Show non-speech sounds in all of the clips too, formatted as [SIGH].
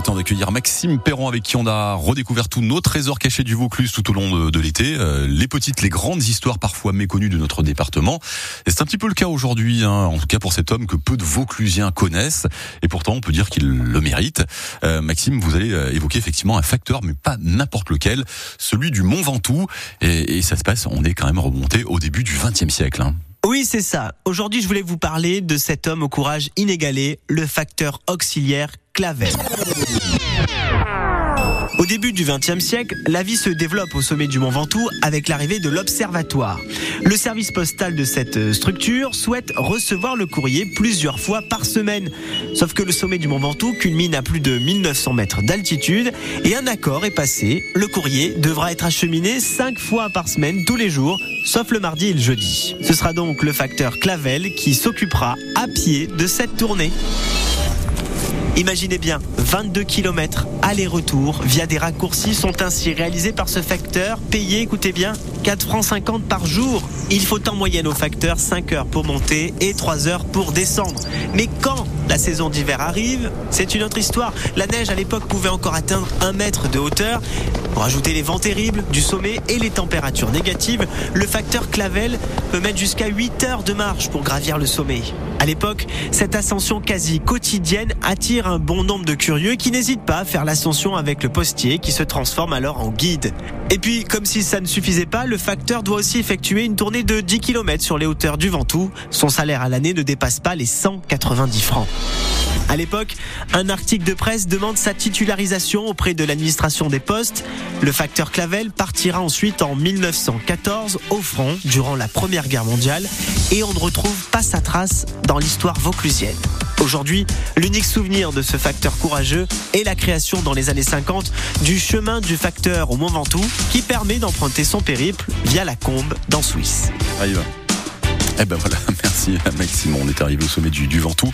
Le temps d'accueillir Maxime Perron avec qui on a redécouvert tous nos trésors cachés du Vaucluse tout au long de, de l'été. Euh, les petites, les grandes histoires parfois méconnues de notre département. Et c'est un petit peu le cas aujourd'hui, hein, en tout cas pour cet homme que peu de Vauclusiens connaissent. Et pourtant, on peut dire qu'il le mérite. Euh, Maxime, vous allez euh, évoquer effectivement un facteur, mais pas n'importe lequel, celui du Mont Ventoux. Et, et, ça se passe, on est quand même remonté au début du XXe siècle. Hein. Oui, c'est ça. Aujourd'hui, je voulais vous parler de cet homme au courage inégalé, le facteur auxiliaire Clavel. Au début du XXe siècle, la vie se développe au sommet du Mont Ventoux avec l'arrivée de l'Observatoire. Le service postal de cette structure souhaite recevoir le courrier plusieurs fois par semaine. Sauf que le sommet du Mont Ventoux culmine à plus de 1900 mètres d'altitude et un accord est passé. Le courrier devra être acheminé cinq fois par semaine tous les jours, sauf le mardi et le jeudi. Ce sera donc le facteur Clavel qui s'occupera à pied de cette tournée. Imaginez bien, 22 km aller-retour via des raccourcis sont ainsi réalisés par ce facteur, payé, écoutez bien, 4 francs 50 par jour. Il faut en moyenne au facteur 5 heures pour monter et 3 heures pour descendre. Mais quand la saison d'hiver arrive, c'est une autre histoire. La neige à l'époque pouvait encore atteindre 1 mètre de hauteur. Pour ajouter les vents terribles du sommet et les températures négatives, le facteur Clavel peut mettre jusqu'à 8 heures de marche pour gravir le sommet. À l'époque, cette ascension quasi quotidienne attire un bon nombre de curieux qui n'hésitent pas à faire l'ascension avec le postier qui se transforme alors en guide. Et puis, comme si ça ne suffisait pas, le facteur doit aussi effectuer une tournée de 10 km sur les hauteurs du Ventoux. Son salaire à l'année ne dépasse pas les 190 francs. À l'époque, un article de presse demande sa titularisation auprès de l'administration des postes. Le facteur Clavel partira ensuite en 1914 au front durant la Première Guerre mondiale et on ne retrouve pas sa trace dans l'histoire vauclusienne. Aujourd'hui, l'unique souvenir de ce facteur courageux est la création dans les années 50 du chemin du facteur au Mont Ventoux qui permet d'emprunter son périple via la Combe dans Suisse. Eh ben voilà, [LAUGHS] merci Maxime. On est arrivé au sommet du, du Ventoux.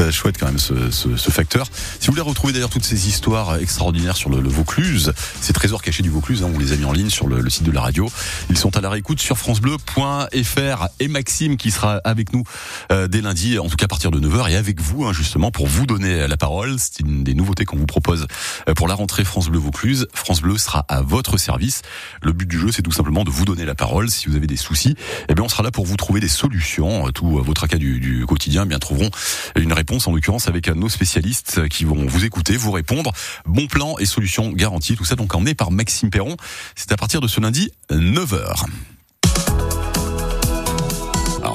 Euh, chouette quand même ce, ce, ce, facteur. Si vous voulez retrouver d'ailleurs toutes ces histoires extraordinaires sur le, le Vaucluse, ces trésors cachés du Vaucluse, hein, on les a mis en ligne sur le, le, site de la radio. Ils sont à la réécoute sur francebleu.fr et Maxime qui sera avec nous euh, dès lundi, en tout cas à partir de 9h et avec vous hein, justement pour vous donner la parole. C'est une des nouveautés qu'on vous propose euh, pour la rentrée France Bleu Vaucluse. France Bleu sera à votre service. Le but du jeu, c'est tout simplement de vous donner la parole. Si vous avez des soucis, eh bien on sera là pour vous trouver des solutions. Tous vos tracas du, du quotidien, eh bien trouveront une réponse en l'occurrence avec nos spécialistes qui vont vous écouter, vous répondre. Bon plan et solutions garanties. Tout ça donc emmené par Maxime Perron. C'est à partir de ce lundi 9h.